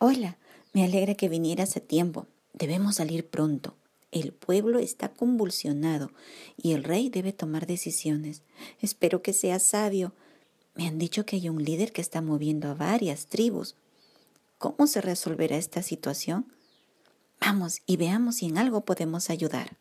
Hola, me alegra que vinieras a tiempo. Debemos salir pronto. El pueblo está convulsionado y el rey debe tomar decisiones. Espero que sea sabio. Me han dicho que hay un líder que está moviendo a varias tribus. ¿Cómo se resolverá esta situación? Vamos y veamos si en algo podemos ayudar.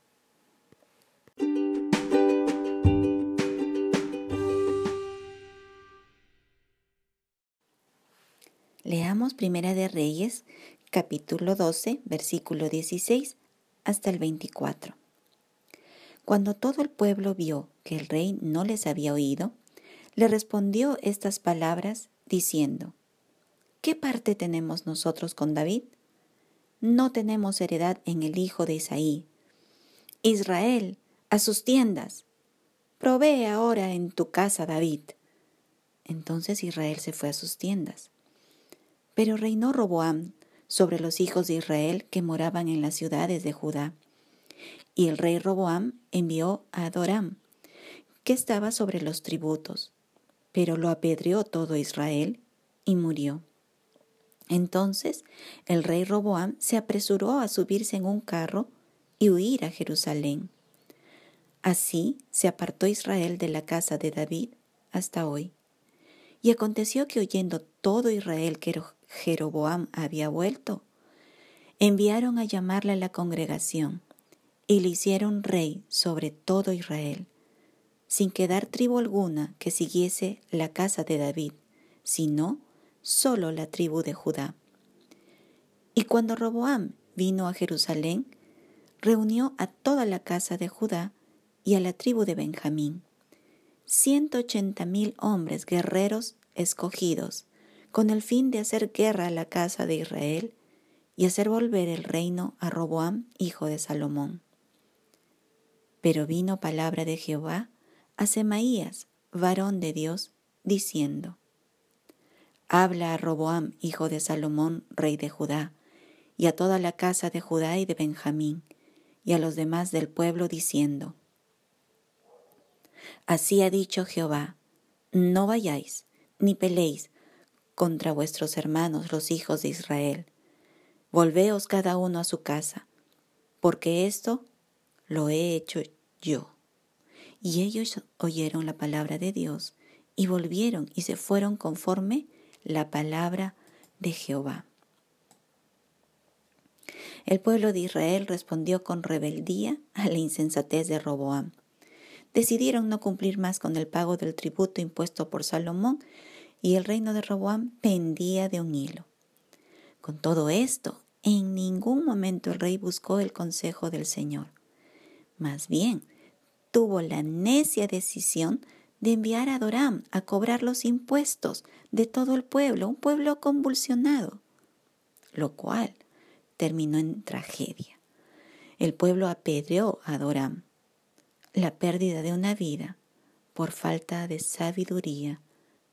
Leamos Primera de Reyes, capítulo 12, versículo 16 hasta el 24. Cuando todo el pueblo vio que el rey no les había oído, le respondió estas palabras diciendo, ¿Qué parte tenemos nosotros con David? No tenemos heredad en el hijo de Isaí. Israel, a sus tiendas. Provee ahora en tu casa David. Entonces Israel se fue a sus tiendas. Pero reinó Roboam sobre los hijos de Israel que moraban en las ciudades de Judá. Y el rey Roboam envió a Adoram, que estaba sobre los tributos, pero lo apedreó todo Israel y murió. Entonces el rey Roboam se apresuró a subirse en un carro y huir a Jerusalén. Así se apartó Israel de la casa de David hasta hoy. Y aconteció que oyendo todo Israel que Jeroboam había vuelto, enviaron a llamarle a la congregación y le hicieron rey sobre todo Israel, sin quedar tribu alguna que siguiese la casa de David, sino solo la tribu de Judá. Y cuando Roboam vino a Jerusalén, reunió a toda la casa de Judá y a la tribu de Benjamín, ciento ochenta mil hombres guerreros escogidos, con el fin de hacer guerra a la casa de Israel y hacer volver el reino a Roboam, hijo de Salomón. Pero vino palabra de Jehová a Semaías, varón de Dios, diciendo, Habla a Roboam, hijo de Salomón, rey de Judá, y a toda la casa de Judá y de Benjamín, y a los demás del pueblo, diciendo, Así ha dicho Jehová, no vayáis, ni peleéis contra vuestros hermanos los hijos de Israel. Volveos cada uno a su casa, porque esto lo he hecho yo. Y ellos oyeron la palabra de Dios y volvieron y se fueron conforme la palabra de Jehová. El pueblo de Israel respondió con rebeldía a la insensatez de Roboam. Decidieron no cumplir más con el pago del tributo impuesto por Salomón y el reino de Roboam pendía de un hilo. Con todo esto, en ningún momento el rey buscó el consejo del Señor. Más bien, tuvo la necia decisión de enviar a Doram a cobrar los impuestos de todo el pueblo, un pueblo convulsionado, lo cual terminó en tragedia. El pueblo apedreó a Doram, la pérdida de una vida por falta de sabiduría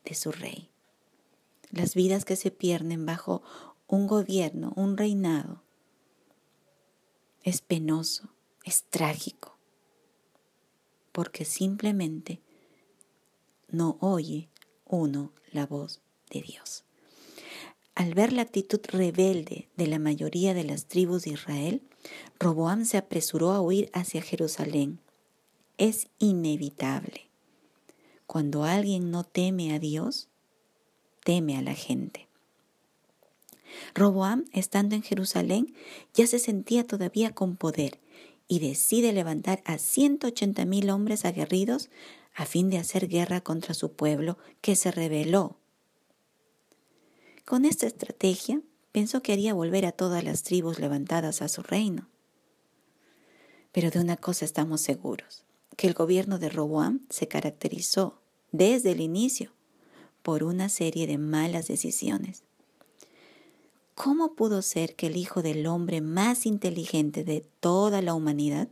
de su rey. Las vidas que se pierden bajo un gobierno, un reinado, es penoso, es trágico, porque simplemente no oye uno la voz de Dios. Al ver la actitud rebelde de la mayoría de las tribus de Israel, Roboam se apresuró a huir hacia Jerusalén. Es inevitable. Cuando alguien no teme a Dios, teme a la gente. Roboam, estando en Jerusalén, ya se sentía todavía con poder y decide levantar a 180 mil hombres aguerridos a fin de hacer guerra contra su pueblo que se rebeló. Con esta estrategia pensó que haría volver a todas las tribus levantadas a su reino. Pero de una cosa estamos seguros, que el gobierno de Roboam se caracterizó desde el inicio por una serie de malas decisiones. ¿Cómo pudo ser que el hijo del hombre más inteligente de toda la humanidad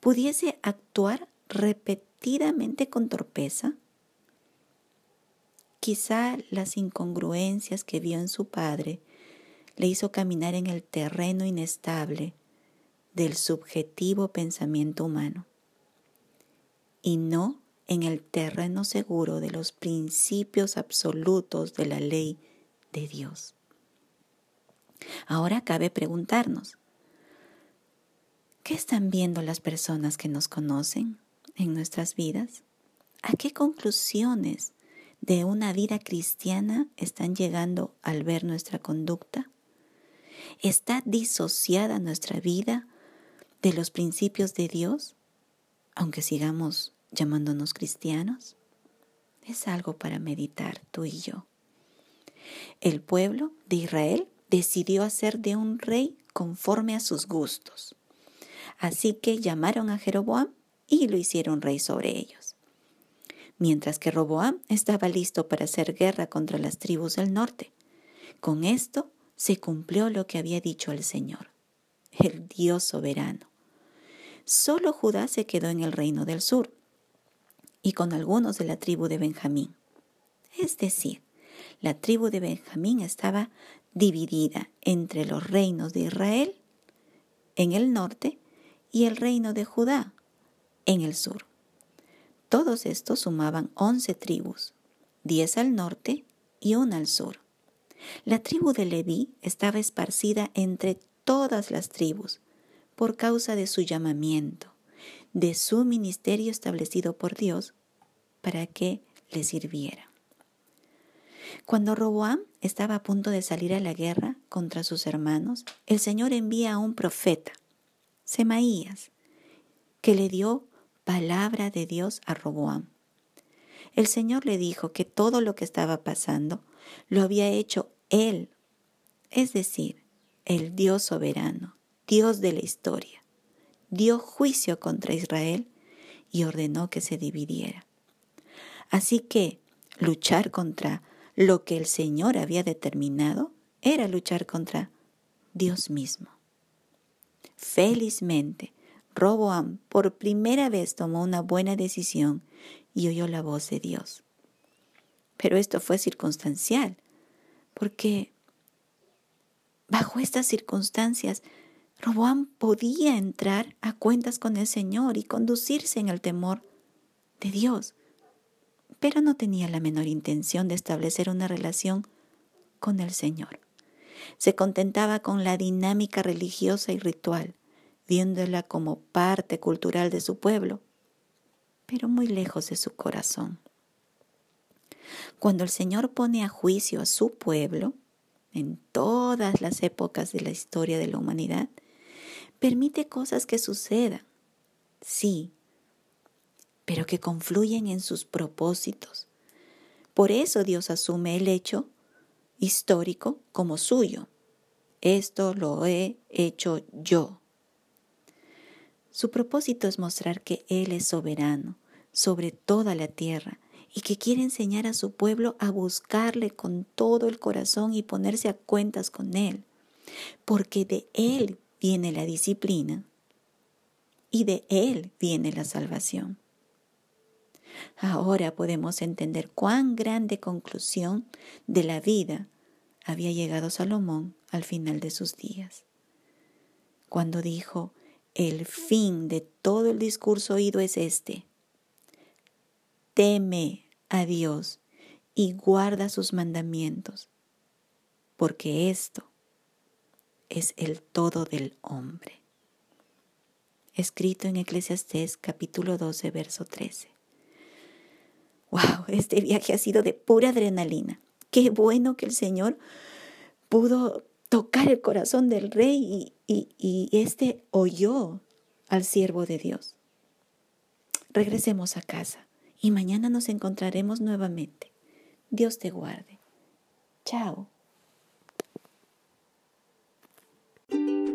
pudiese actuar repetidamente con torpeza? Quizá las incongruencias que vio en su padre le hizo caminar en el terreno inestable del subjetivo pensamiento humano y no en el terreno seguro de los principios absolutos de la ley de Dios. Ahora cabe preguntarnos, ¿qué están viendo las personas que nos conocen en nuestras vidas? ¿A qué conclusiones de una vida cristiana están llegando al ver nuestra conducta? ¿Está disociada nuestra vida de los principios de Dios, aunque sigamos llamándonos cristianos? Es algo para meditar tú y yo. El pueblo de Israel decidió hacer de un rey conforme a sus gustos. Así que llamaron a Jeroboam y lo hicieron rey sobre ellos. Mientras que Roboam estaba listo para hacer guerra contra las tribus del norte. Con esto se cumplió lo que había dicho el Señor, el Dios soberano. Solo Judá se quedó en el reino del sur y con algunos de la tribu de Benjamín. Es decir, la tribu de Benjamín estaba dividida entre los reinos de Israel en el norte y el reino de Judá en el sur. Todos estos sumaban once tribus, diez al norte y una al sur. La tribu de Leví estaba esparcida entre todas las tribus por causa de su llamamiento, de su ministerio establecido por Dios para que le sirviera. Cuando Roboam estaba a punto de salir a la guerra contra sus hermanos, el Señor envía a un profeta, Semaías, que le dio palabra de Dios a Roboam. El Señor le dijo que todo lo que estaba pasando lo había hecho Él, es decir, el Dios soberano, Dios de la historia. Dio juicio contra Israel y ordenó que se dividiera. Así que luchar contra lo que el Señor había determinado era luchar contra Dios mismo. Felizmente, Roboam por primera vez tomó una buena decisión y oyó la voz de Dios. Pero esto fue circunstancial, porque bajo estas circunstancias, Roboam podía entrar a cuentas con el Señor y conducirse en el temor de Dios, pero no tenía la menor intención de establecer una relación con el Señor. Se contentaba con la dinámica religiosa y ritual viéndola como parte cultural de su pueblo, pero muy lejos de su corazón. Cuando el Señor pone a juicio a su pueblo, en todas las épocas de la historia de la humanidad, permite cosas que sucedan, sí, pero que confluyen en sus propósitos. Por eso Dios asume el hecho histórico como suyo. Esto lo he hecho yo. Su propósito es mostrar que Él es soberano sobre toda la tierra y que quiere enseñar a su pueblo a buscarle con todo el corazón y ponerse a cuentas con Él, porque de Él viene la disciplina y de Él viene la salvación. Ahora podemos entender cuán grande conclusión de la vida había llegado Salomón al final de sus días, cuando dijo, el fin de todo el discurso oído es este. Teme a Dios y guarda sus mandamientos, porque esto es el todo del hombre. Escrito en Eclesiastés capítulo 12, verso 13. ¡Wow! Este viaje ha sido de pura adrenalina. Qué bueno que el Señor pudo tocar el corazón del rey y, y, este oyó al siervo de Dios. Regresemos a casa y mañana nos encontraremos nuevamente. Dios te guarde. Chao. Thank you.